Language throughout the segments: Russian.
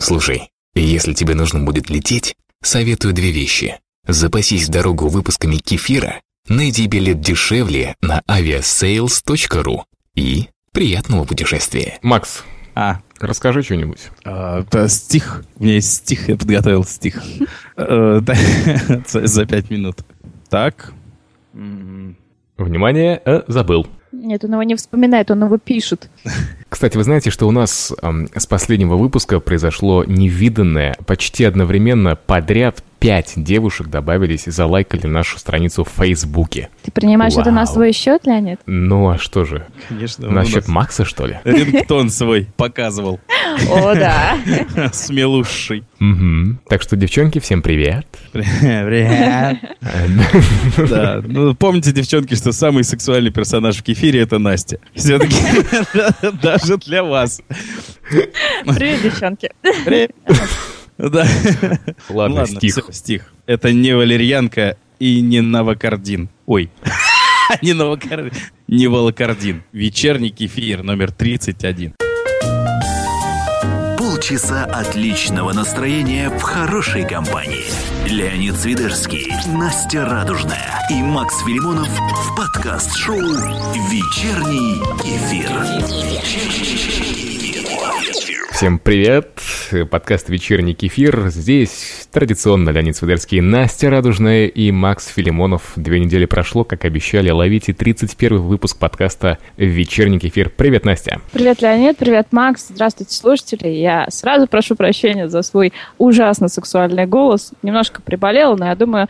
Слушай, если тебе нужно будет лететь, советую две вещи. Запасись в дорогу выпусками кефира, найди билет дешевле на aviasales.ru и приятного путешествия. Макс, А, расскажи что-нибудь. а, да, стих. У меня есть стих, я подготовил стих. Э, За пять минут. Так. Внимание, э, забыл. Нет, он его не вспоминает, он его пишет. Кстати, вы знаете, что у нас эм, с последнего выпуска произошло невиданное, почти одновременно подряд пять девушек добавились и залайкали нашу страницу в Фейсбуке. Ты принимаешь это на Вау. свой счет, Леонид? Ну а что же, Конечно, насчет нас Макса, что ли? рингтон свой показывал. О, да. Смелуший. Мгм. Так что, девчонки, всем привет. Привет. Да, ну помните, девчонки, что самый сексуальный персонаж в кефире это Настя. Все-таки даже для вас. Привет, девчонки. Привет. Да. Ладно, стих. стих. Это не валерьянка и не новокардин. Ой. Не новокардин. Не волокардин. Вечерний кефир номер 31. Полчаса отличного настроения в хорошей компании. Леонид Свидерский, Настя Радужная и Макс Филимонов в подкаст-шоу «Вечерний эфир». Всем привет! Подкаст «Вечерний кефир». Здесь традиционно Леонид Свидерский, Настя Радужная и Макс Филимонов. Две недели прошло, как обещали, ловите 31 выпуск подкаста «Вечерний кефир». Привет, Настя! Привет, Леонид, привет, Макс. Здравствуйте, слушатели. Я сразу прошу прощения за свой ужасно сексуальный голос. Немножко приболела, но я думаю,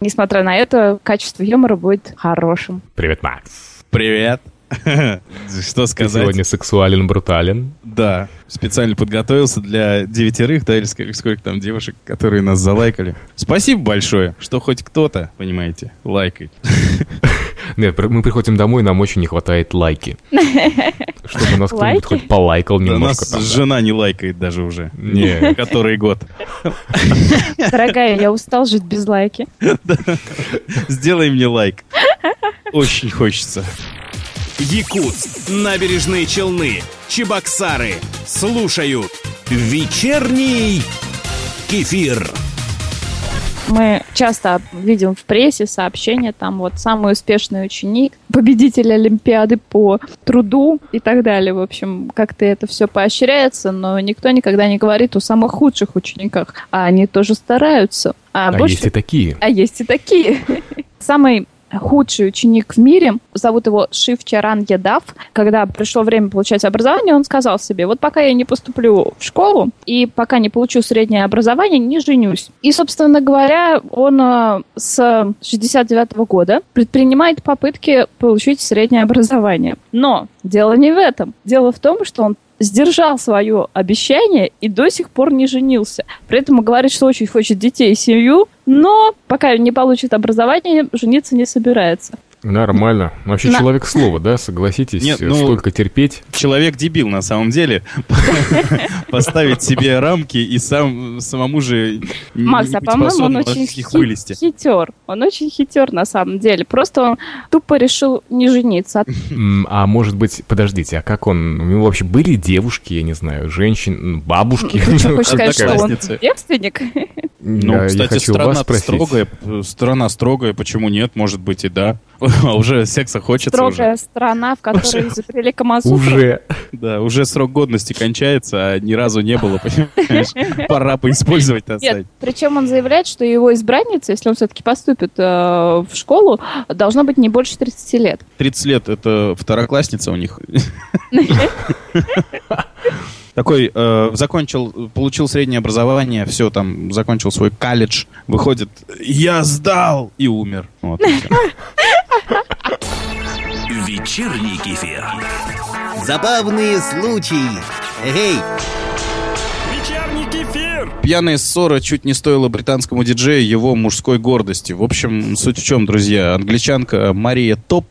несмотря на это, качество юмора будет хорошим. Привет, Макс! Привет. Что Ты сказать? сегодня сексуален, брутален. Да, специально подготовился для девятерых, да, или сколько, сколько там девушек, которые нас залайкали. Спасибо большое, что хоть кто-то, понимаете, лайкает. Нет, мы приходим домой, нам очень не хватает лайки. Чтобы нас кто-нибудь хоть полайкал Да немножко. нас там, да. жена не лайкает даже уже. Не. Который год. Дорогая, я устал жить без лайки. Сделай мне лайк. Очень хочется. Якутск, набережные Челны, Чебоксары. Слушают вечерний кефир. Мы часто видим в прессе сообщения, там вот самый успешный ученик, победитель Олимпиады по труду и так далее. В общем, как-то это все поощряется, но никто никогда не говорит о самых худших учениках, а они тоже стараются. А, А больше- есть и такие. а есть и такие. Самый худший ученик в мире, зовут его Шив Чаран Ядав. Когда пришло время получать образование, он сказал себе, вот пока я не поступлю в школу и пока не получу среднее образование, не женюсь. И, собственно говоря, он э, с 69 года предпринимает попытки получить среднее образование. Но дело не в этом. Дело в том, что он сдержал свое обещание и до сих пор не женился. При этом говорит, что очень хочет детей и семью, но пока не получит образование, жениться не собирается. Нормально. Вообще На- человек слова, да, согласитесь? Нет, э, ну- Столько терпеть. Человек дебил на самом деле. Поставить себе рамки и сам самому же не Макс, а по-моему, он очень хитер. Он очень хитер на самом деле. Просто он тупо решил не жениться. А может быть, подождите, а как он? У него вообще были девушки, я не знаю, женщин, бабушки? Ты что, хочешь сказать, что он Одноклассницы. девственник? Ну, кстати, страна строгая, э, страна строгая, почему нет, может быть и да. А уже секса хочется Строгая уже. страна, в которой изобрели Камасутру. Уже. Да, уже срок годности кончается, а ни разу не было, понимаешь? Пора поиспользовать, так Нет, причем он заявляет, что его избранница, если он все-таки поступит э, в школу, должно быть не больше 30 лет. 30 лет, это второклассница у них. Такой, э, закончил, получил среднее образование, все, там, закончил свой колледж, выходит, я сдал, и умер. Вот. Вечерний кефир. Забавные случаи. Эй, Вечерний кефир. Пьяная ссора чуть не стоила британскому диджею его мужской гордости. В общем, суть в чем, друзья, англичанка Мария Топ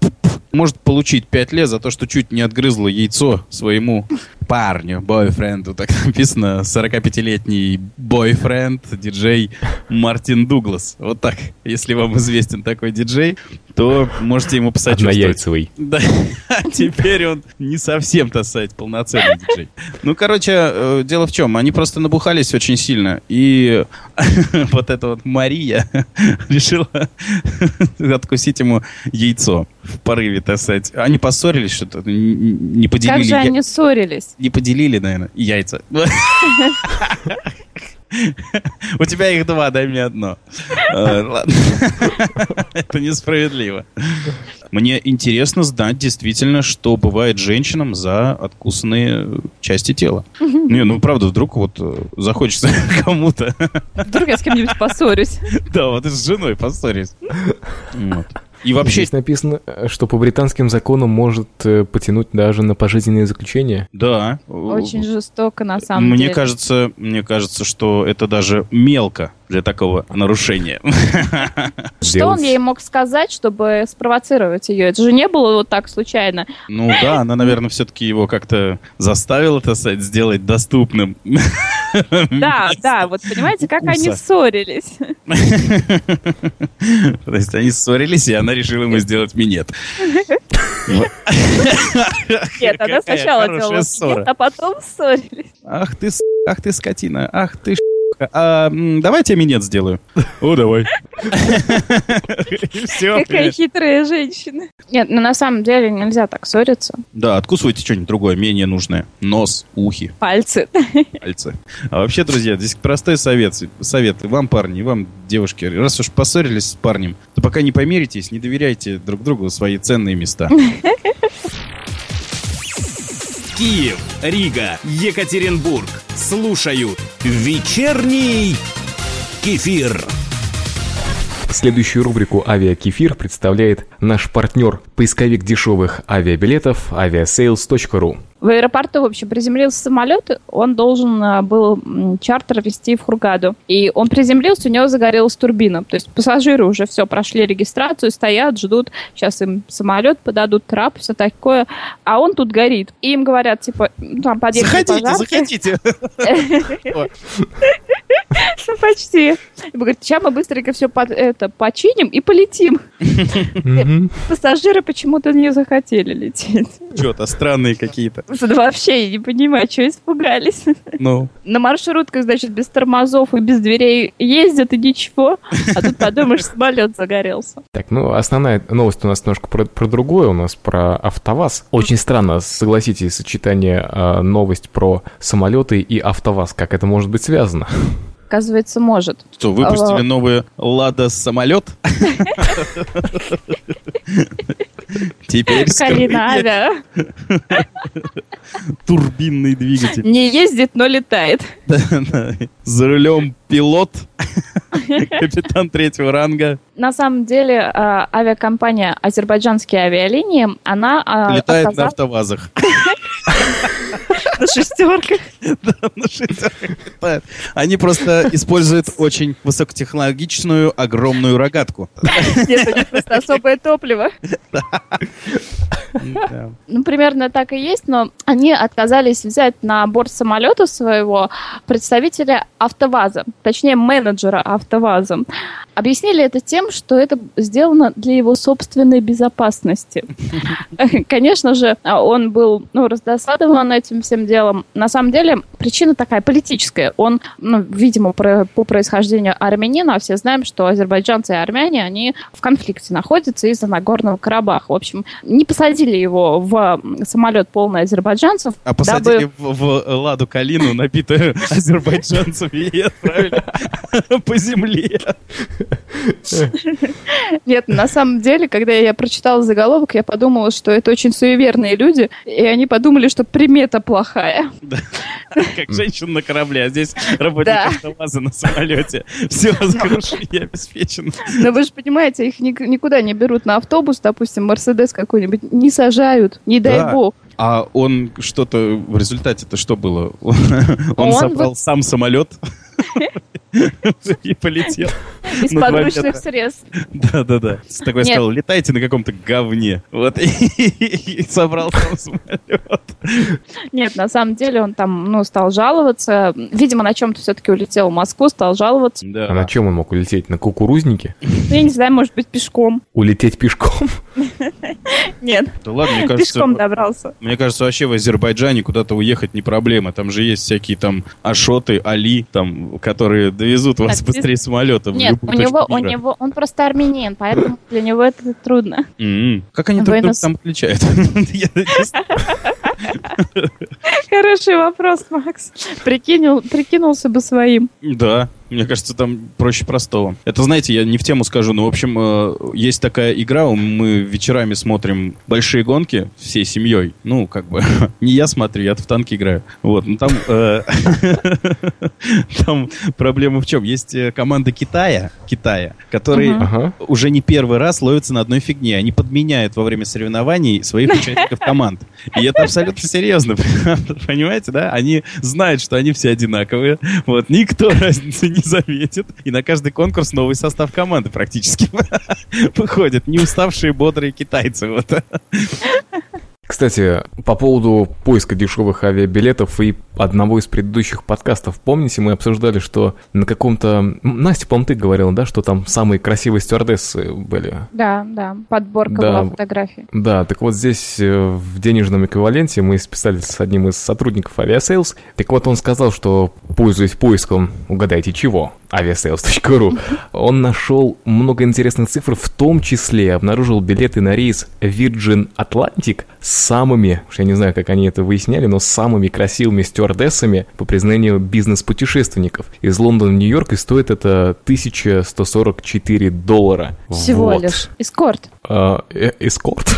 может получить 5 лет за то, что чуть не отгрызла яйцо своему парню, бойфренду. Так написано 45-летний бойфренд, диджей Мартин Дуглас. Вот так, если вам известен такой диджей. То можете ему посочувствовать. Однояйцевый. Да, теперь он не совсем, так сказать, полноценный диджей. Ну, короче, э, дело в чем, они просто набухались очень сильно, и вот эта вот Мария решила откусить ему яйцо в порыве, так сказать. Они поссорились что-то, не поделили... Как же они ссорились? Не поделили, наверное, яйца. У тебя их два, дай мне одно. Э, Ладно. Это несправедливо. Мне интересно знать действительно, что бывает женщинам за откусанные части тела. Не, ну правда, вдруг вот э, захочется кому-то. Вдруг я с кем-нибудь поссорюсь. Да, вот и с женой поссорись. Вот. И вообще, Здесь написано, э, что по британским законам может э, потянуть даже на пожизненное заключение. да. Очень жестоко, на самом Мне деле. кажется, мне кажется, что это даже мелко для такого нарушения. Что он ей мог сказать, чтобы спровоцировать ее? Это же не было вот так случайно. Ну да, она, наверное, все-таки его как-то заставила, так сказать, сделать доступным. Да, да, вот понимаете, как они ссорились. То есть они ссорились, и она решила ему сделать минет. Нет, она сначала делала ссора. нет, а потом ссорились. Ах ты, ах ты скотина, ах ты А, м, давай я минет сделаю. О, давай. Все, Какая хитрая женщина. Нет, ну на самом деле нельзя так ссориться. Да, откусывайте что-нибудь другое, менее нужное. Нос, ухи, Пальцы. пальцы. А вообще, друзья, здесь простой совет. Совет и вам, парни, и вам, девушки. Раз уж поссорились с парнем, то пока не помиритесь, не доверяйте друг другу свои ценные места. Киев, Рига, Екатеринбург. Слушают «Вечерний кефир». Следующую рубрику «Авиакефир» представляет наш партнер, поисковик дешевых авиабилетов aviasales.ru. В аэропорту, в общем, приземлился самолет, он должен а, был чартер вести в Хургаду. И он приземлился, у него загорелась турбина. То есть пассажиры уже все, прошли регистрацию, стоят, ждут, сейчас им самолет подадут, трап, все такое. А он тут горит. И им говорят, типа, ну, там подъехали Заходите, пожарки. заходите. Ну, почти. И говорит, сейчас мы быстренько все это починим и полетим. Пассажиры почему-то не захотели лететь. Что-то странные какие-то. Вообще, я не понимаю, что испугались. Ну, На маршрутках, значит, без тормозов и без дверей ездят и ничего. А тут подумаешь, самолет загорелся. Так, ну, основная новость у нас немножко про, про другое, у нас про АвтоВАЗ. Очень странно, согласитесь, сочетание а, новость про самолеты и АвтоВАЗ, как это может быть связано? Оказывается, может. что, выпустили А. новый Лада самолет? Теперь с Калина Авиа турбинный двигатель. не ездит, но летает. За рулем пилот, капитан третьего ранга, На самом деле, а, авиакомпания «Азербайджанские авиалинии», она... а, летает на автовазах. на шестерках. На шестерках. Они просто используют очень высокотехнологичную огромную рогатку. Нет, у них просто особое топливо. Ну, примерно так и есть, но они отказались взять на борт самолета своего представителя АвтоВАЗа, точнее менеджера АвтоВАЗа. Объяснили это тем, что это сделано для его собственной безопасности. Конечно же, он был ну, раздосадован этим всем делом. На самом деле, причина такая политическая. Он, ну, видимо, про- по происхождению армянин, а все знаем, что азербайджанцы и армяне, они в конфликте находятся из-за Нагорного Карабаха. В общем, не посадили его в самолет полный азербайджанцев, А посадили дабы- в, в Ладу Калину, набитую азербайджанцами, и отправили по земле. Нет, на самом деле, когда я прочитала заголовок, я подумала, что это очень суеверные люди, и они подумали, что примета плохая. Как женщина на корабле, а здесь работник автоваза на самолете. Все, крушение обеспечено. Но вы же понимаете, их ник- никуда не берут на автобус, допустим, Мерседес какой-нибудь, не сажают, не дай Да. бог. А он что-то в результате-то что было? Он Он собрал сам самолет и полетел. Из подручных средств. Да-да-да. Такой сказал, летайте на каком-то говне. Вот, и собрал там самолет. Нет, на самом деле он там, ну, стал жаловаться. Видимо, на чем-то все-таки улетел в Москву, стал жаловаться. Да. А на чем он мог улететь? На кукурузнике? Ну, я не знаю, может быть, пешком. Улететь пешком? Нет, Да ладно, мне кажется, пешком добрался. мне кажется, вообще в Азербайджане куда-то уехать не проблема. Там же есть всякие там Ашоты, Али, там, которые довезут вас быстрее самолета в Нет, у него, у него, он просто армянин, поэтому для него это трудно. Как они друг друга Буэнос- там отличают? Хороший вопрос, Макс. Прикинул, прикинулся бы своим. Да, мне кажется, там проще простого. Это, знаете, я не в тему скажу, но, в общем, э, есть такая игра, мы вечерами смотрим большие гонки всей семьей. Ну, как бы, не я смотрю, я в танки играю. Вот, ну там... э, Там проблема в чем? Есть э, команда Китая, Китая, которые уже не первый раз ловятся на одной фигне. Они подменяют во время соревнований своих участников команд. И это абсолютно серьезно. Понимаете, да? Они знают, что они все одинаковые. Вот, никто разницы не заметит. И на каждый конкурс новый состав команды практически выходит. Не уставшие, бодрые китайцы. Вот. Кстати, по поводу поиска дешевых авиабилетов и одного из предыдущих подкастов. Помните, мы обсуждали, что на каком-то... Настя, по-моему, ты говорила, да, что там самые красивые стюардессы были? Да, да, подборка Да. была фотографий. Да, так вот здесь э, в денежном эквиваленте мы списались с одним из сотрудников Aviasales. Так вот он сказал, что, пользуясь поиском, угадайте чего, aviasales.ru, он нашел много интересных цифр, в том числе обнаружил билеты на рейс Virgin Atlantic с самыми, уж я не знаю, как они это выясняли, но самыми красивыми стюардессами по признанию бизнес-путешественников. Из Лондона в Нью-Йорк и стоит это 1144 доллара. Всего Вот. лишь. Эскорт. А, э- эскорт.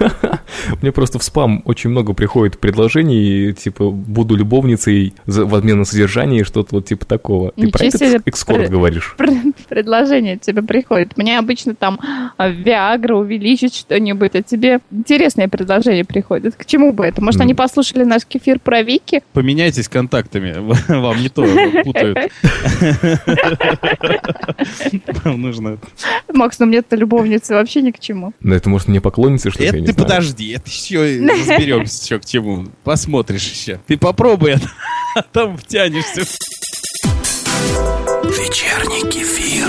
Мне просто в спам очень много приходит предложений, типа, буду любовницей за- в обмен на содержание и что-то вот типа такого. Ты про этот экскорт говоришь? Пр- Предложение тебе приходит. Мне обычно там а, Виагра увеличить что-нибудь, а тебе интересные предложения приходят. К чему бы это? Может, они послушали наш кефир про Вики? Поменяйтесь контактами. Вам не то путают. Вам нужно... Макс, ну мне-то любовницы вообще ни к чему. Ну, это может мне поклонница, что ли, я Это не ты знаю. Подожди, это еще разберемся, что к чему. Посмотришь еще. Ты попробуй, а там втянешься. Вечерний кефир.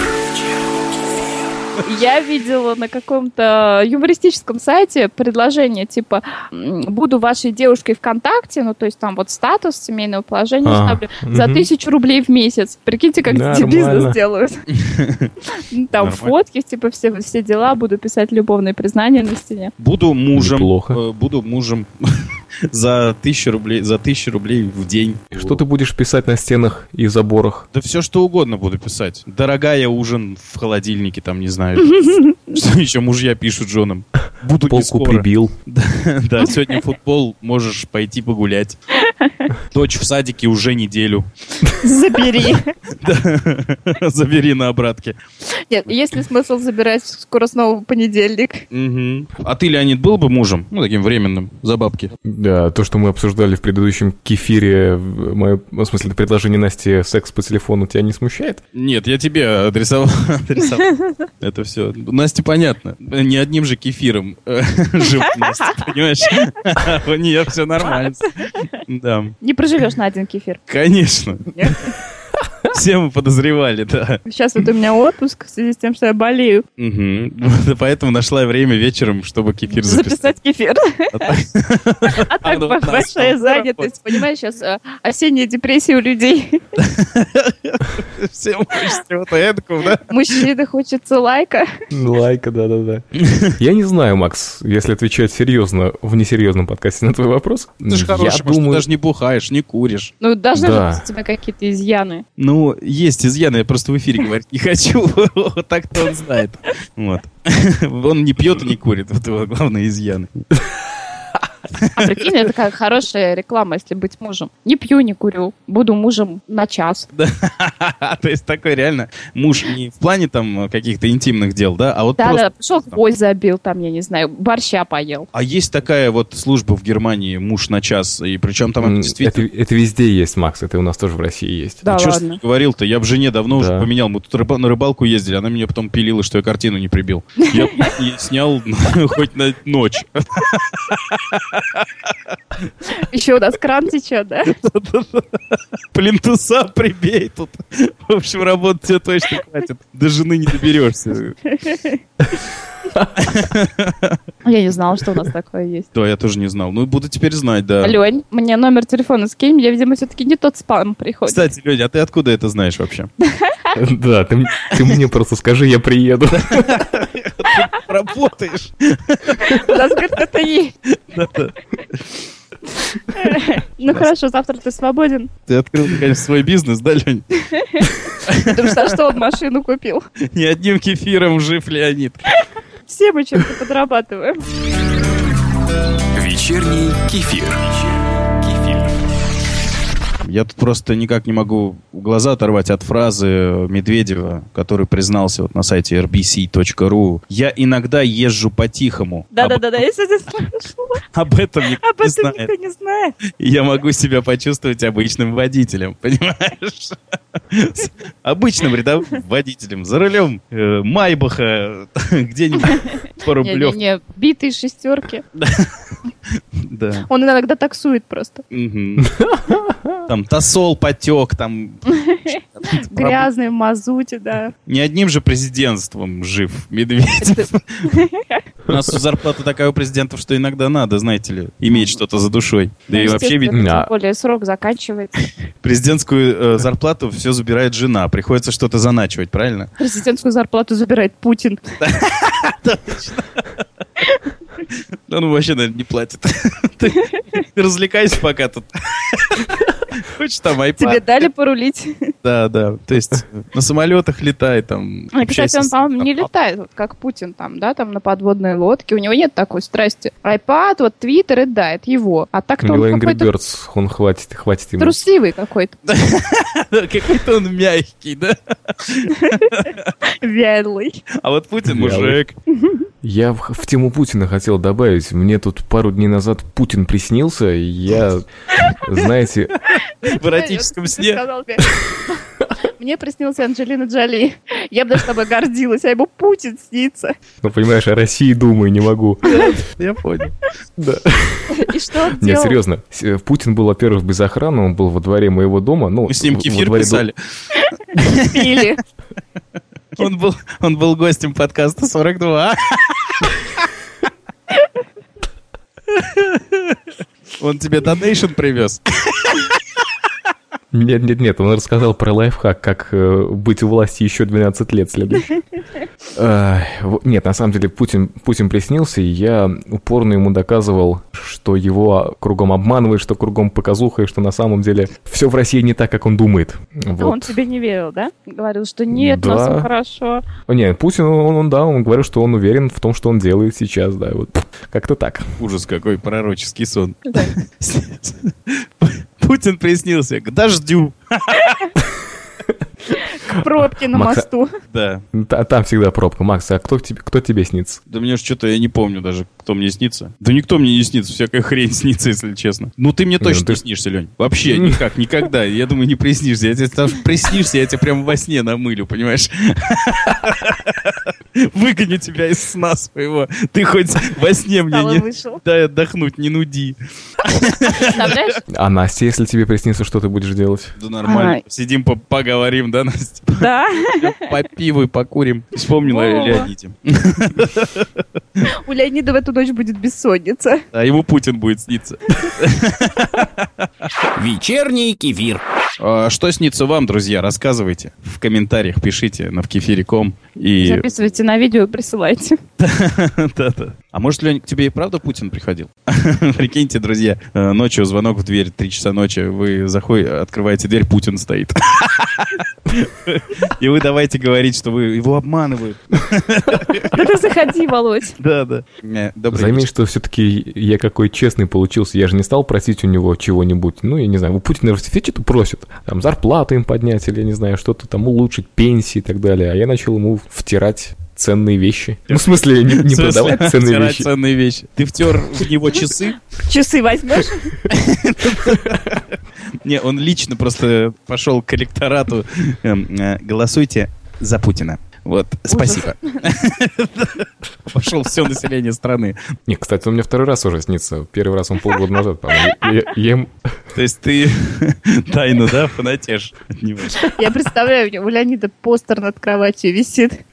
Я видела на каком-то юмористическом сайте предложение типа «Буду вашей девушкой ВКонтакте», ну то есть там вот статус семейного положения А, ставлю, за тысячу рублей в месяц. Прикиньте, как Нормально. бизнес делают. Там фотки, типа все, все дела, буду писать любовные признания на стене. Буду мужем. Неплохо. э, Буду мужем за тысячу рублей, за тысячу рублей в день. И Что ты будешь писать на стенах и заборах? Да все что угодно буду писать. Дорогая ужин в холодильнике, там, не знаю. Что еще мужья пишут женам. Буду Полку прибил. Да, сегодня футбол, можешь пойти погулять. Дочь в садике уже неделю. Забери. Забери на обратке. Нет, есть ли смысл забирать скоро снова понедельник? А ты, Леонид, был бы мужем? Ну, таким временным, за бабки. Да, то, что мы обсуждали в предыдущем кефире, в- мое, в смысле, предложение Насти секс по телефону тебя не смущает? Нет, я тебе адресовал. Это все. Насте понятно. Не одним же кефиром э, живет Настя, понимаешь? У нее все нормально. Да, Не проживешь на один кефир. конечно. Все мы подозревали, да. Сейчас вот у меня отпуск в связи с тем, что я болею. Вот Поэтому нашла время вечером, чтобы кефир записать. Записать кефир. А так- А большая что, занятость. Понимаешь, сейчас э, осенняя депрессия у людей. Всем хочется чего-то эдакого, да? Мужчины хочется лайка. Лайка, да-да-да. Я не знаю, Макс, если отвечать серьезно в несерьезном подкасте на твой вопрос. Ты же я хороший, ты думаю, даже не бухаешь, не куришь. Ну, должны Да. быть у тебя какие-то изъяны. Ну, есть изъяны, я просто в эфире говорить не хочу. Вот Так-то он знает. Вот. Он не пьет и не курит. Вот его главные изъяны. А прикинь, это такая хорошая реклама, если быть мужем. Не пью, не курю. Буду мужем на час. То есть такой реально муж не в плане там каких-то интимных дел, да, а вот Да, да, пошел гвоздь забил, там, я не знаю, борща поел. А есть такая вот служба в Германии «Муж на час», и причем там действительно... Это, везде есть, Макс, это у нас тоже в России есть. Да ладно. говорил-то? Я бы жене давно уже поменял. Мы тут на рыбалку ездили, она меня потом пилила, что я картину не прибил. Я снял хоть на ночь. Еще у нас кран течет, да? Плинтуса прибей тут. В общем, работы тебе точно хватит. До жены не доберешься. Я не знала, что у нас такое есть. Да, я тоже не знал. Ну, буду теперь знать, да. Лень, мне номер телефона скинь, мне, видимо, все-таки не тот спам приходит. Кстати, Леня, а ты откуда это знаешь вообще? Да, ты мне просто скажи, я приеду. Работаешь. У нас, говорит, это есть. Ну хорошо, завтра ты свободен. Ты открыл, конечно, свой бизнес, да, Лень? Потому что что он машину купил? Не одним кефиром жив Леонид. Все мы чем-то подрабатываем. Вечерний кефир. Я тут просто никак не могу глаза оторвать от фразы Медведева, который признался вот на сайте rbc.ru. Я иногда езжу по-тихому. Да-да-да, я сегодня слышала. Об, этом никто Об не этом знает. никто не знает. Я могу себя почувствовать обычным водителем, понимаешь? Обычным рядовым водителем. За рулем э, Майбаха где-нибудь по рублев. Не-не-не, битые шестерки. Да. Он иногда таксует просто. Там тосол потек, там Грязный в мазуте, да. Не одним же президентством жив Медведев. У нас зарплата такая у президентов, что иногда надо, знаете ли, иметь что-то за душой. Да и вообще ведь. Тем более срок заканчивается. президентскую э, зарплату все забирает жена. Приходится что-то заначивать, правильно? Президентскую зарплату забирает Путин. Он вообще, наверное, не платит. Ты развлекайся пока тут. Хочешь там Тебе iPad? дали порулить. Да, да. То есть на самолетах летай, там. А, Кстати, он, по-моему, не летает, вот как Путин там, да, там на подводной лодке. У него нет такой страсти. iPad, вот Твиттер, это да, это его. А так-то он Angry какой-то Birds, он хватит, хватит ему. трусливый какой-то, Какой-то он мягкий, да? вялый. А вот Путин мужик. Я в, в тему Путина хотел добавить. Мне тут пару дней назад Путин приснился, и я, знаете, В эротическом сне. мне. Приснилась Анджелина Джоли. Я бы даже тобой гордилась, а ему Путин снится. ну понимаешь, о России думаю, не могу. Я понял. И что он Нет, делал? серьезно. С- э, Путин был, во-первых, без охраны, он был во дворе моего дома. Ну, Мы с ним кефир писали. Пили. Он был, он был гостем подкаста 42. Он тебе донейшн привез. Нет, нет, нет, он рассказал про лайфхак, как э, быть у власти еще 12 лет следующих. Нет, на самом деле Путин, Путин приснился, и я упорно ему доказывал, что его кругом обманывает, что кругом показуха, и что на самом деле все в России не так, как он думает. А Вот. Он тебе не верил, да? Говорил, что нет, у нас хорошо. Не, Путин, он, он, да, он говорил, что он уверен в том, что он делает сейчас, да, вот как-то так. Ужас какой, пророческий сон. Путин приснился к дождю. Пробки на Макса- мосту. Да. Та- Там всегда пробка. Макс, а кто, тебе, кто тебе снится? Да мне что-то я не помню даже, кто мне снится. Да никто мне не снится, всякая хрень снится, если честно. Ну ты мне Не, точно ну ты- не снишься, Лень. Вообще никак, никогда. Я думаю, не приснишься. Я тебе что приснишься, я тебя прям во сне намылю, понимаешь? Выгоню тебя из сна своего. Ты хоть во сне мне не... Дай отдохнуть, не нуди. А Настя, если тебе приснится, что ты будешь делать? Да нормально. Сидим, по- поговорим, да, Настя? Да. По пиву и покурим. Вспомнила о. Леониде. У Леонида в эту ночь будет бессонница. А ему Путин будет сниться. Вечерний кефир. А Что снится вам, друзья? Рассказывайте. В комментариях пишите на вкефире.ком. И Записывайте на видео и присылайте. Да-да. А может, Лень, к тебе и правда Путин приходил? Прикиньте, друзья, э, ночью звонок в дверь, три часа ночи, вы заходите, открываете дверь, Путин стоит. И вы давайте говорить, что вы его обманывают. Да ты заходи, Володь. Да, да. Э, Заметь, что все-таки я какой честный получился. Я же не стал просить у него чего-нибудь. Ну, я не знаю, у Путина все что-то просят. Там зарплату им поднять или, я не знаю, что-то там улучшить, пенсии и так далее. А я начал ему втирать ценные вещи. Ну, в смысле, не, не продавать ценные вещи. ценные вещи. Ты втер в него часы? Часы возьмешь? Не, он лично просто пошел к электорату. эм, э, Голосуйте за Путина. Вот, спасибо. Пошел все население страны. Не, кстати, он мне второй раз уже снится. Первый раз он полгода назад, по-моему. Ему- То есть ты тайну, да, фанатеж от него? Я представляю, у Леонида постер над кроватью висит.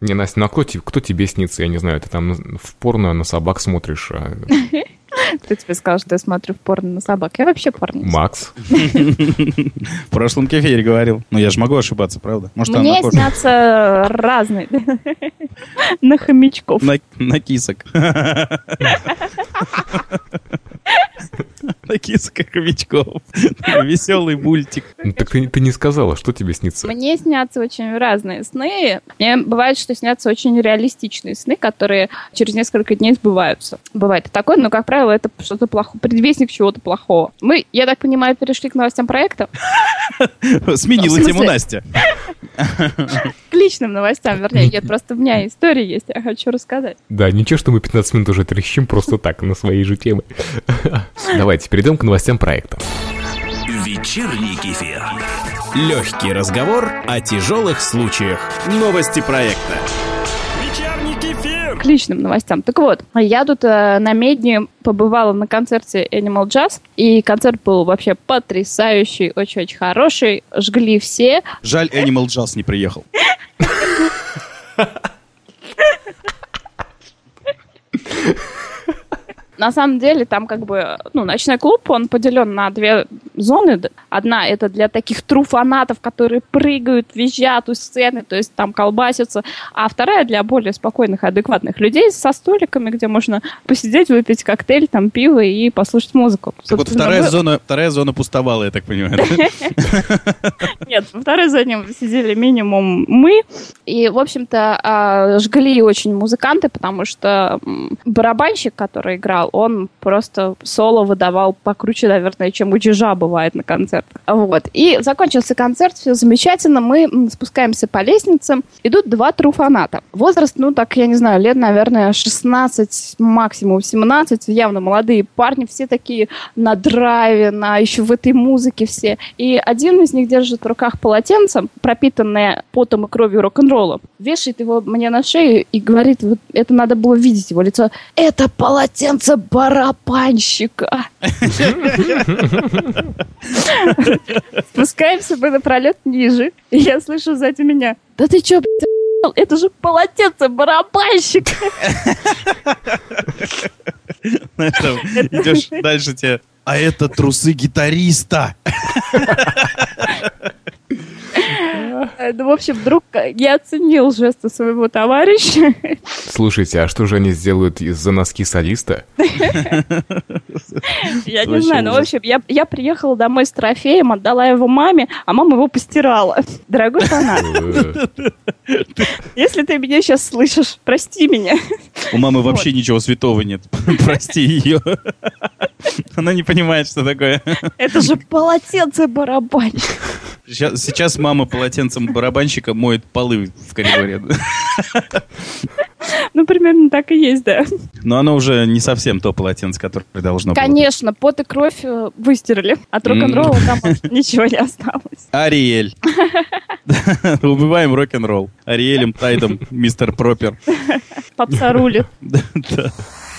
Не, Настя, ну а кто, те- кто тебе снится? Я не знаю, ты там в порно на собак смотришь. Кто тебе сказал, что я смотрю в порно на собак? Я вообще порно. Макс? В прошлом кефире говорил. Ну, я же могу ошибаться, правда? Может, Мне снятся разные. На хомячков. на кисок. На кисок и хомячков. Веселый мультик. Ну, так ты, ты не сказала, что тебе снится? Мне снятся очень разные сны. Мне бывает, что снятся очень реалистичные сны, которые через несколько дней сбываются. Бывает и такое, но, как правило, это что-то плохое, предвестник чего-то плохого. Мы, я так понимаю, перешли к новостям проекта, Сменила тему Настя. К личным новостям, вернее. Нет, просто у меня история есть, я хочу рассказать. Да, ничего, что мы 15 минут уже трещим просто так, на свои же темы. Давайте перейдем к новостям проекта. Вечерний кефир. Легкий разговор о тяжелых случаях. Новости проекта. К личным новостям. Так вот, я тут э, на Медне побывала на концерте Animal Jazz, и концерт был вообще потрясающий, очень-очень хороший. Жгли все. Жаль, Animal Jazz не приехал. На самом деле там как бы, ну, ночной клуб, он поделен на две зоны. Одна это для таких тру фанатов, которые прыгают, визжат у сцены, то есть там колбасятся. А вторая для более спокойных, адекватных людей со столиками, где можно посидеть, выпить коктейль, там пиво и послушать музыку. Так вот, вторая мы- зона, вторая зона пустовала, я так понимаю. Нет, во второй зоне сидели минимум мы. И, в общем-то, а, жгли очень музыканты, потому что барабанщик, который играл, он просто соло выдавал покруче, наверное, чем у Чижа бывает на концертах. Вот. И закончился концерт, все замечательно. Мы спускаемся по лестнице. Идут два труфаната. Возраст, ну, так, я не знаю, лет, наверное, 16, максимум 17. Явно молодые парни, все такие на драйве, на еще в этой музыке все. И один из них держит в руках полотенце, пропитанное потом и кровью рок-н-ролла, вешает его мне на шею и говорит, вот это надо было видеть его лицо, это полотенце барабанщика. Спускаемся мы напролет ниже, и я слышу сзади меня, да ты чё, это же полотенце барабанщика. Знаешь, там Идешь дальше тебе. А это трусы гитариста. Э, Ну, в общем, вдруг я оценил жесты своего товарища. Слушайте, а что же они сделают из-за носки солиста? Я не знаю, ну, в общем, я, я приехала домой с трофеем, отдала его маме, а мама его постирала. Дорогой фанат, Э, если ты меня сейчас слышишь, прости меня. У мамы вообще ничего святого нет. Прости ее. Она не понимает, что такое. Это же полотенце барабанщик. Сейчас, сейчас мама полотенцем барабанщика моет полы в коридоре. Ну, примерно так и есть, да. Но оно уже не совсем то полотенце, которое должно было. Конечно, пот и кровь э, выстирали. От рок-н-ролла там ничего не осталось. Ариэль. Убиваем рок-н-ролл. Ариэлем, Тайдом, мистер Пропер. Попса рулит. Да.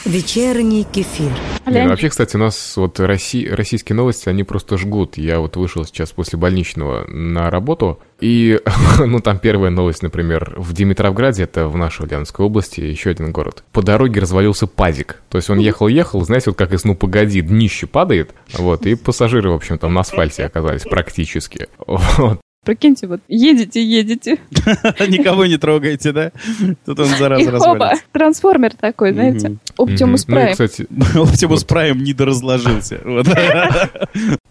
Вечерний кефир. Не, ну вообще, кстати, у нас вот Росси- российские новости, они просто жгут. Я вот вышел сейчас после больничного на работу, и, ну, там первая новость, например, в Димитровграде, это в нашей Ульяновской области, еще один город, по дороге развалился пазик. То есть он ехал-ехал, знаете, вот как из «Ну, погоди», днище падает, вот, и пассажиры, в общем, там на асфальте оказались практически. Вот. Прикиньте, вот едете, едете, Никого не трогаете, да? Тут он за раз и хоба, развалится. трансформер такой, знаете, Optimus Мгм. Ну кстати, Оптимус Прайм недоразложился.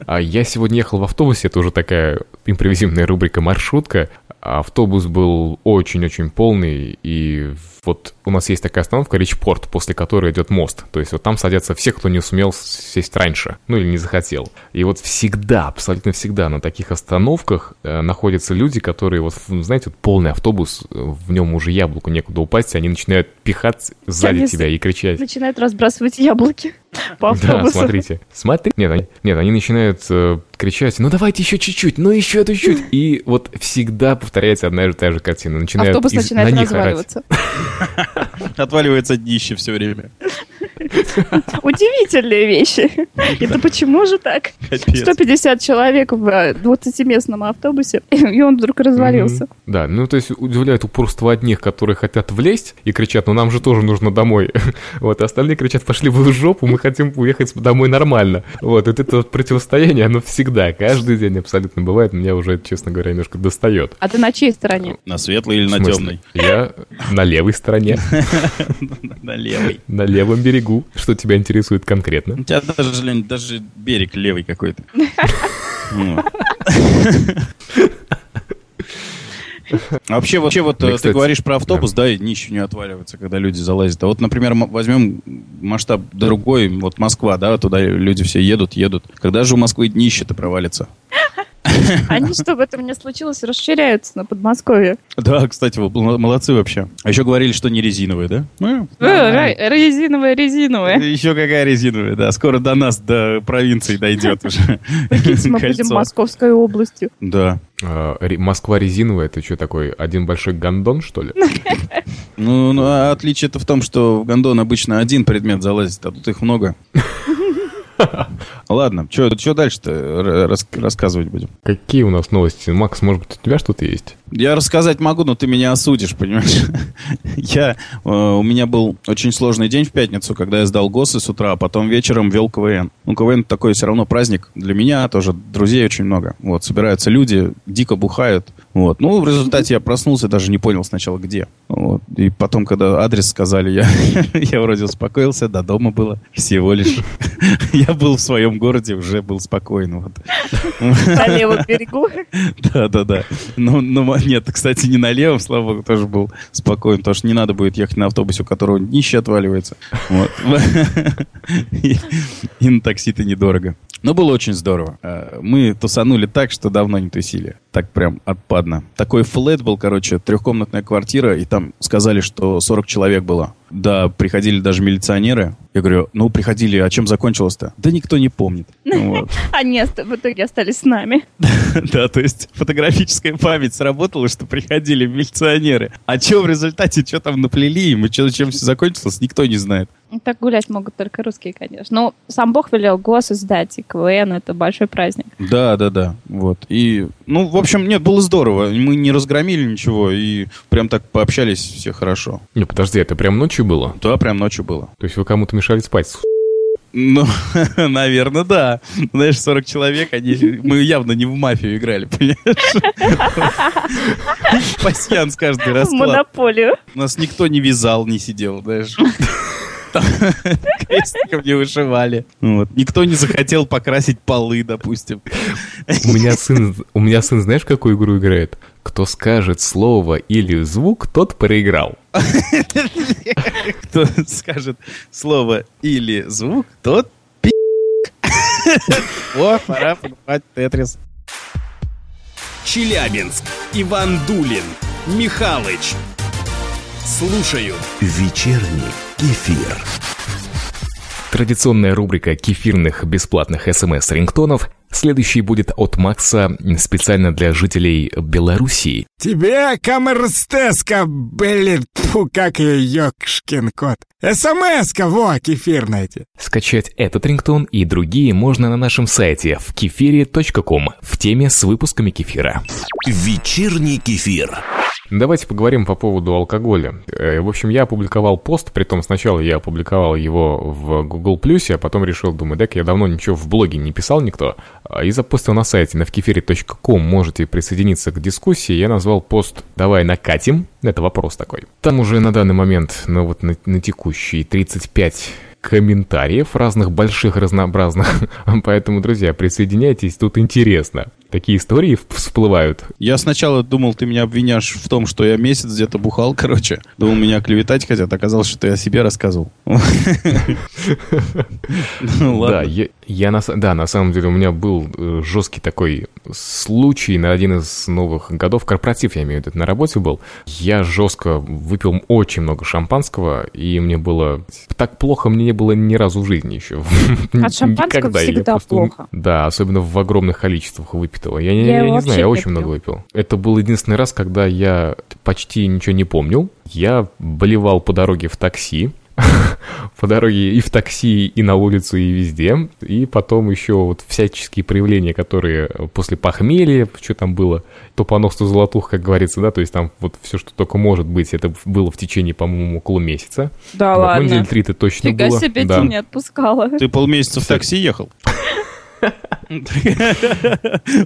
А я сегодня ехал в автобусе, это уже такая импровизивная рубрика «Маршрутка». Автобус был очень-очень полный, и вот у нас есть такая остановка Ричпорт, после которой идет мост. То есть вот там садятся все, кто не сумел сесть раньше, ну или не захотел. И вот всегда, абсолютно всегда на таких остановках э, находятся люди, которые вот, знаете, вот полный автобус, э, в нем уже яблоку некуда упасть, и они начинают пихать сзади тебя и кричать. Начинают разбрасывать яблоки по Да, автобусу. смотрите. Смотри. Нет, они, нет, они начинают э, кричать, ну давайте еще чуть-чуть, ну еще чуть-чуть. И вот всегда повторяется одна и та же картина. Начинают Автобус из- начинает на них орать. Отваливается днище все время. Удивительные вещи. Это почему же так? Капец. 150 человек в э, 20-местном автобусе, и он вдруг развалился. Да, ну то есть удивляет упорство одних, которые хотят влезть и кричат, ну нам же тоже нужно домой. Вот, остальные кричат, пошли вы в жопу, мы хотим уехать домой нормально. Вот, вот это вот противостояние, оно всегда, каждый день абсолютно бывает, меня уже, честно говоря, немножко достает. А ты на чьей стороне? На светлой или на темной? Я на левой стороне, На левой. на левом берегу. Что тебя интересует конкретно? У тебя даже, Лень, даже берег левый какой-то. Вот. А Вообще, вообще, вот Мне, э, ты кстати, говоришь про автобус, да, и днище не отваливается, когда люди залазят. А вот, например, возьмем масштаб другой, вот Москва, да, туда люди все едут, едут. Когда же у Москвы днище-то провалится? Они, чтобы это не случилось, расширяются на Подмосковье. Да, кстати, вы мол- молодцы вообще. А еще говорили, что не резиновые, да? Ну, Э, Резиновая, резиновая. Еще какая резиновая, да. Скоро до нас, до провинции дойдет уже. Мы будем. Московской областью. Да. А, Москва резиновая, это что такой, один большой гондон, что ли? Ну, ну, а отличие-то в том, что в гондон обычно один предмет залазит, а тут их много. Ладно, что дальше-то рас- рассказывать будем? Какие у нас новости? Макс, может быть, у тебя что-то есть? Я рассказать могу, но ты меня осудишь, понимаешь? Я, э, у меня был очень сложный день в пятницу, когда я сдал ГОСы с утра, а потом вечером вел КВН. Ну, КВН такой все равно праздник для меня тоже, друзей очень много. Вот, собираются люди, дико бухают. Вот. Ну, в результате я проснулся, даже не понял сначала где. Вот. И потом, когда адрес сказали, я, я вроде успокоился, до дома было всего лишь. Я был в своем городе, уже был спокоен. Вот. На левом берегу. Да, да, да. Нет, кстати, не на левом, слава богу, тоже был спокоен, потому что не надо будет ехать на автобусе, у которого днище отваливается. И, и на такси-то недорого. Но было очень здорово. Э, Мы тусанули так, что давно не тусили. Так прям отпадно. Такой флет был, короче, трехкомнатная квартира, и там сказали, что 40 человек было. Да, приходили даже милиционеры. Я говорю, ну, приходили, а чем закончилось-то? Да никто не помнит. Они в итоге остались с нами. Да, то есть фотографическая память сработала, что приходили милиционеры. А что в результате, что там наплели им, и чем все закончилось, никто не знает. Так гулять могут только русские, конечно. Но сам Бог велел гос издать, и КВН — это большой праздник. Да, да, да. Вот. И, ну, в общем, нет, было здорово. Мы не разгромили ничего, и прям так пообщались все хорошо. Не, подожди, это прям ночью было? Да, прям ночью было. То есть вы кому-то мешали спать? Ну, наверное, да. Знаешь, 40 человек, они... Мы явно не в мафию играли, понимаешь? Пасьянс каждый В расклад. монополию. Нас никто не вязал, не сидел, знаешь. Там Крестиком не вышивали. Вот. Никто не захотел покрасить полы, допустим. У меня сын, у меня сын, знаешь, в какую игру играет? Кто скажет слово или звук, тот проиграл. Кто скажет слово или звук, тот пи***. О, пора покупать Тетрис. Челябинск. Иван Дулин. Михалыч. Слушаю. Вечерний кефир. Традиционная рубрика кефирных бесплатных СМС-рингтонов следующий будет от Макса специально для жителей Белоруссии. Тебе камерстеска, блин, фу, как ее ёкшкин кот. СМС-ка, во, кефирная эти. Скачать этот рингтон и другие можно на нашем сайте в кефире.ком в теме с выпусками кефира. Вечерний кефир. Давайте поговорим по поводу алкоголя. Э, В общем, я опубликовал пост, притом сначала я опубликовал его в Google+, а потом решил, думаю, так я давно ничего в блоге не писал никто, а, и запустил на сайте навкефире.ком, можете присоединиться к дискуссии. Я назвал пост «Давай накатим», это вопрос такой. Там уже на данный момент, ну вот на, на текущий 35 комментариев разных больших разнообразных. Поэтому, друзья, присоединяйтесь, тут интересно. Такие истории всплывают. Я сначала думал, ты меня обвиняешь в том, что я месяц где-то бухал, короче. Думал, меня клеветать хотят, оказалось, что ты о себе рассказывал. Ну Да, ладно. я, я на, да, на самом деле у меня был э, жесткий такой случай на один из новых годов, корпоратив, я имею в виду, на работе был. Я жестко выпил очень много шампанского, и мне было... Так плохо мне не было ни разу в жизни еще. От шампанского Никогда. Я всегда просто- плохо. Да, особенно в огромных количествах выпитого. Я, не- Я я не знаю, я очень много выпил. Это был единственный раз, когда я почти ничего не помнил. Я болевал по дороге в такси. По дороге и в такси, и на улицу, и везде. И потом еще вот всяческие проявления, которые после похмелья, что там было, то понос, то золотух, как говорится, да, то есть там вот все, что только может быть, это было в течение, по-моему, около месяца. Да Вот, ну, ладно. недели три это точно Фига было. себе, да. ты не отпускала. Ты полмесяца в такси ехал?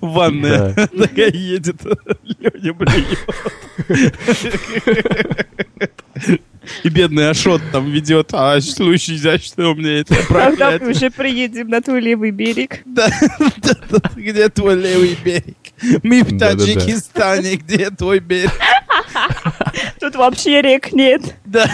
Ванная такая едет. Леня блюет. И бедный Ашот там ведет. А слушай, за что мне это Когда мы проклятие? уже приедем на твой левый берег? Да, где твой левый берег? Мы в. Таджикистане, где твой берег? Тут вообще рек нет. Да.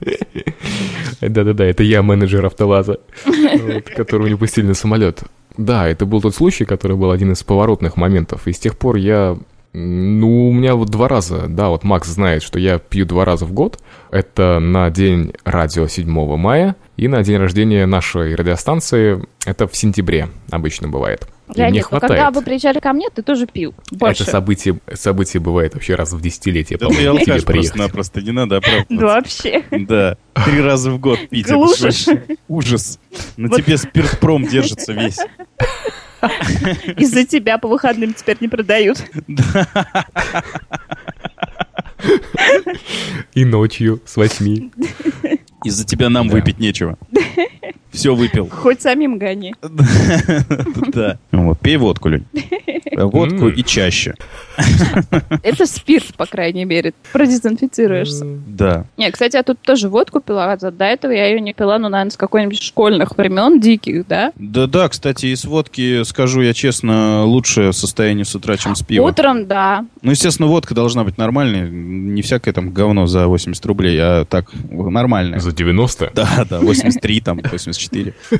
Да-да-да, это я менеджер автоваза, вот, которого не пустили на самолет. Да, это был тот случай, который был один из поворотных моментов. И с тех пор я... Ну, у меня вот два раза, да, вот Макс знает, что я пью два раза в год. Это на день радио 7 мая и на день рождения нашей радиостанции. Это в сентябре обычно бывает. Леонид, ну хватает. когда вы приезжали ко мне, ты тоже пил. Больше. Это событие, событие бывает вообще раз в десятилетие, Да ты по-моему, алкаш приехать. просто-напросто, не надо оправдываться. Да вообще. Да, три раза в год пить. Глушишь. Ужас. На Вот. тебе спиртпром держится весь. Из-за тебя по выходным теперь не продают. И ночью с восьми. Из-за тебя нам выпить нечего. Все выпил. Хоть самим гони. Да. Вот, пей водку, Лень. Водку и чаще. Это спирт, по крайней мере. Продезинфицируешься. Да. Не, кстати, я тут тоже водку пила. а До этого я ее не пила, ну, наверное, с какой-нибудь школьных времен диких, да? Да-да, кстати, из водки, скажу я честно, лучшее состояние с утра, чем с пива. Утром, да. Ну, естественно, водка должна быть нормальной. Не всякое там говно за 80 рублей, а так, нормальная. За 90? Да, да, 83, там, 84.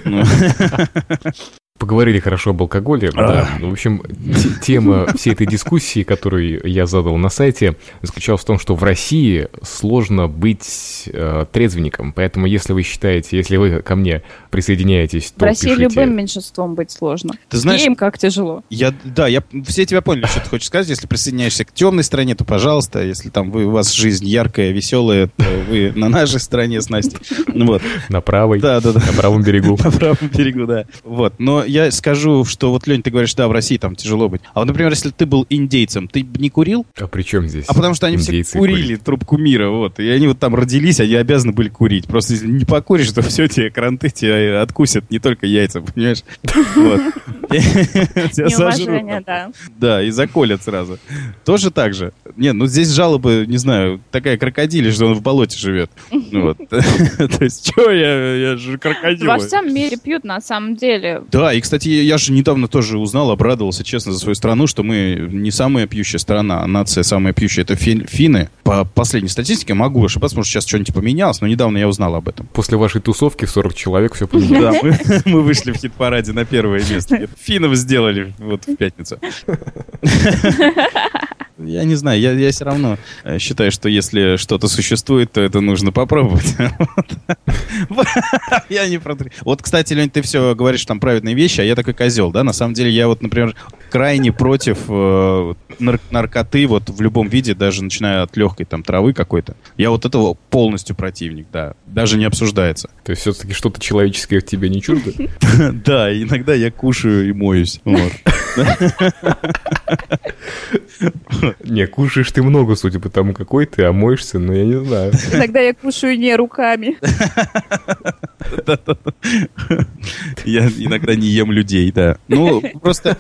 Ну, Поговорили хорошо об алкоголе. Да. Ну, В общем, те- тема всей этой дискуссии, которую я задал на сайте, заключалась в том, что в России сложно быть э, трезвенником. Поэтому, если вы считаете, если вы ко мне присоединяетесь, В то России пишите. любым меньшинством быть сложно. Ты знаешь- Им как тяжело. Я, да, я, все тебя поняли, что ты хочешь сказать. Если присоединяешься к темной стороне, то, пожалуйста. Если там вы, у вас жизнь яркая, веселая, то вы на нашей стороне с Настей. Вот. На правой, Да, да, да. на правом берегу. По правому берегу, да. Вот. Но я скажу, что вот, Лень, ты говоришь, да, в России там тяжело быть. А вот, например, если ты был индейцем, ты б не курил? А при чем здесь? А потому что они индейцы все курили курить? трубку мира, вот. И они вот там родились, они обязаны были курить. Просто если не покуришь, то все, тебе кранты тебя откусят, не только яйца, понимаешь? Вот. Неуважение, да. Да, и заколят сразу. Тоже так же. Не, ну здесь жалобы, не знаю, такая крокодилия, что он в болоте живет. Ну Вот. То есть, что я, я же крокодил. Во всем мире пьют на самом деле. Да, и, кстати, я же недавно тоже узнал, обрадовался, честно, за свою страну, что мы не самая пьющая страна, а нация самая пьющая. Это фин- финны. По последней статистике могу ошибаться, может, сейчас что-нибудь поменялось, но недавно я узнал об этом. После вашей тусовки в 40 человек все поменялось. Да, мы, мы вышли в хит-параде на первое место. Финнов сделали вот в пятницу. Я не знаю, я, я все равно э, считаю, что если что-то существует, то это нужно попробовать. Я не про... Вот, кстати, Лень, ты все говоришь там праведные вещи, а я такой козел, да? На самом деле я вот, например, крайне против э, нар- наркоты вот в любом виде, даже начиная от легкой там травы какой-то. Я вот этого полностью противник, да. Даже не обсуждается. То есть все-таки что-то человеческое в тебе не чуждо? Да, иногда я кушаю и моюсь. Вот. Не, кушаешь ты много, судя по тому, какой ты, а моешься, но я не знаю. Иногда я кушаю не руками. Я иногда не ем людей, да. Ну, просто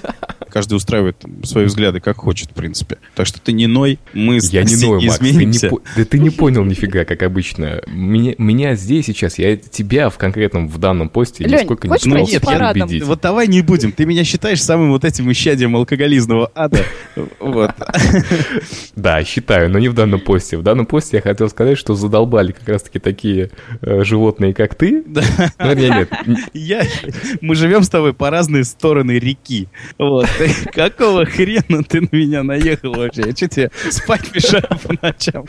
каждый устраивает свои взгляды как хочет, в принципе. Так что ты не ной, мы с Я не ною, Макс, ты не, да ты не понял нифига, как обычно. Меня, меня здесь сейчас, я тебя в конкретном, в данном посте Лёнь, нисколько не Ну, нет, я- убедить. Вот давай не будем. Ты меня считаешь самым вот этим исчадием алкоголизного ада. Вот. Да, считаю, но не в данном посте. В данном посте я хотел сказать, что задолбали как раз-таки такие э, животные, как ты. Ну, нет. Н- Я, мы живем с тобой по разные стороны реки. Вот. Какого хрена ты на меня наехал вообще? Я что тебе спать мешаю по ночам?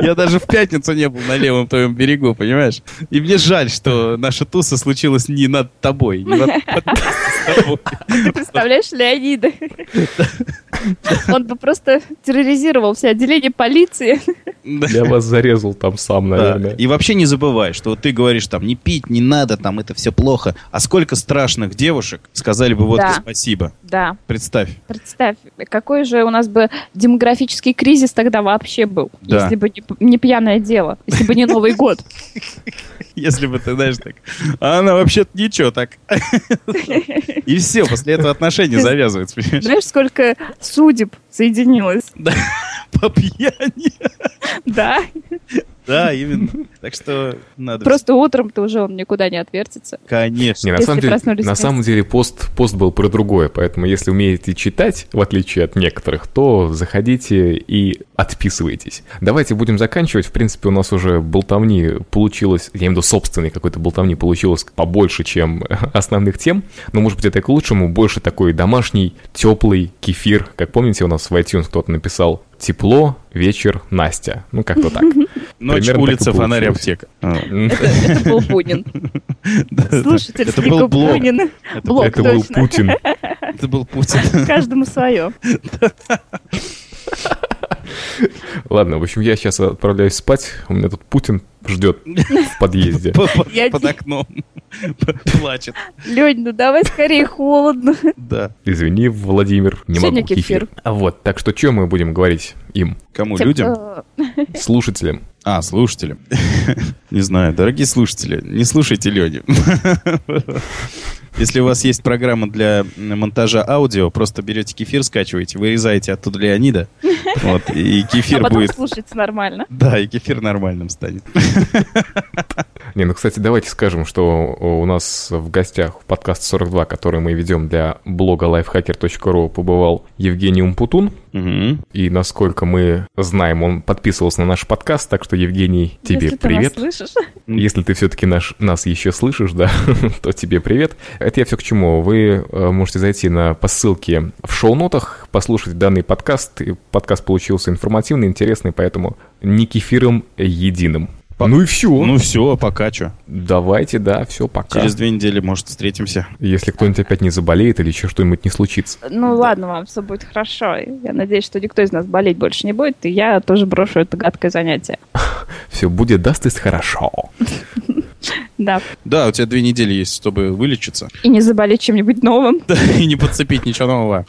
Я даже в пятницу не был на левом твоем берегу, понимаешь? И мне жаль, что наша туса случилась не над тобой, не над. Ты представляешь Леонида? Он бы просто терроризировал все отделения полиции. Да. Я вас зарезал там сам, наверное. И вообще не забывай, что ты говоришь там, не пить, не надо, там это все плохо. А сколько страшных девушек сказали бы вот спасибо. Да, Представь. представь, какой же у нас бы демографический кризис тогда вообще был, если бы не пьяное дело, если бы не Новый год. Если бы ты, знаешь, так. А она вообще-то ничего так. И все, после этого отношения завязываются, понимаешь? Знаешь, сколько судеб соединилось? По пьяни. Да, Да, именно. Так что надо... просто утром-то уже он никуда не отвертится. Конечно. Не, на самом деле, на самом деле пост, пост был про другое, поэтому если умеете читать, в отличие от некоторых, то заходите и отписывайтесь. Давайте будем заканчивать. В принципе, у нас уже болтовни получилось, я имею в виду собственной какой-то болтовни получилось побольше, чем основных тем, но, может быть, это и к лучшему. Больше такой домашний, теплый кефир. Как помните, у нас в iTunes кто-то написал «Тепло, вечер, Настя». Ну, как-то так. Ночь, примерно так улица, фонарь, аптека. А, Это, был Бунин. Слушатель Это Слика был блог. Бунина. Блог, Это был. Путин. Это был Путин. Каждому свое. Ладно, в общем, я сейчас отправляюсь спать. У меня тут Путин ждет в подъезде. Под окном. Плачет. Лень, ну давай скорее холодно. Да. Извини, Владимир, не могу кефир. А вот, так что что мы будем говорить им, Кому? Людям? кто- слушателям? А, слушателям. Не знаю, дорогие слушатели, не слушайте Леню. Если у вас есть программа для монтажа аудио, просто берете кефир, скачиваете, вырезаете оттуда Леонида, вот, и А кефир потом будет... слушается нормально. Да, и кефир нормальным станет. Не, ну, кстати, давайте скажем, что у нас в гостях в подкаст 42, который мы ведем для блога lifehacker.ru, побывал Евгений Умпутун. И насколько мы знаем, он подписывался на наш подкаст, так что, Евгений, тебе Если ты нас привет. слышишь. Если ты все-таки наш, нас еще слышишь, да, то тебе привет. Это я все к чему. Вы э, можете зайти на, по ссылке в шоу-нотах, послушать данный подкаст. И подкаст получился информативный, интересный, поэтому не кефиром единым. Ну и все. Ну все, пока что. Давайте, да, все, пока. Через две недели, может, встретимся. Если кто-нибудь опять не заболеет или еще что-нибудь не случится. Ну ладно, вам все будет хорошо. Я надеюсь, что никто из нас болеть больше не будет, и я тоже брошу это гадкое занятие. Все будет, даст и хорошо. Да. Да, у тебя две недели есть, чтобы вылечиться. И не заболеть чем-нибудь новым. Да, и не подцепить ничего нового.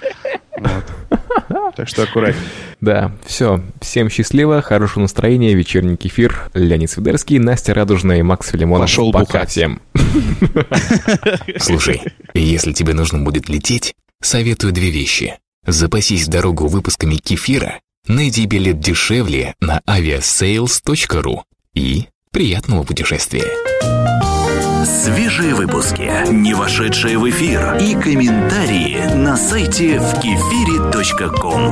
Вот. Так что аккуратнее. Да, все. Всем счастливо, хорошего настроения, вечерний кефир. Леонид Свидерский, Настя Радужная и Макс Филимонов. Пошел Пока бухать. всем. Слушай, если тебе нужно будет лететь, советую две вещи. Запасись в дорогу выпусками кефира, найди билет дешевле на aviasales.ru и приятного путешествия. Свежие выпуски, не вошедшие в эфир и комментарии на сайте в.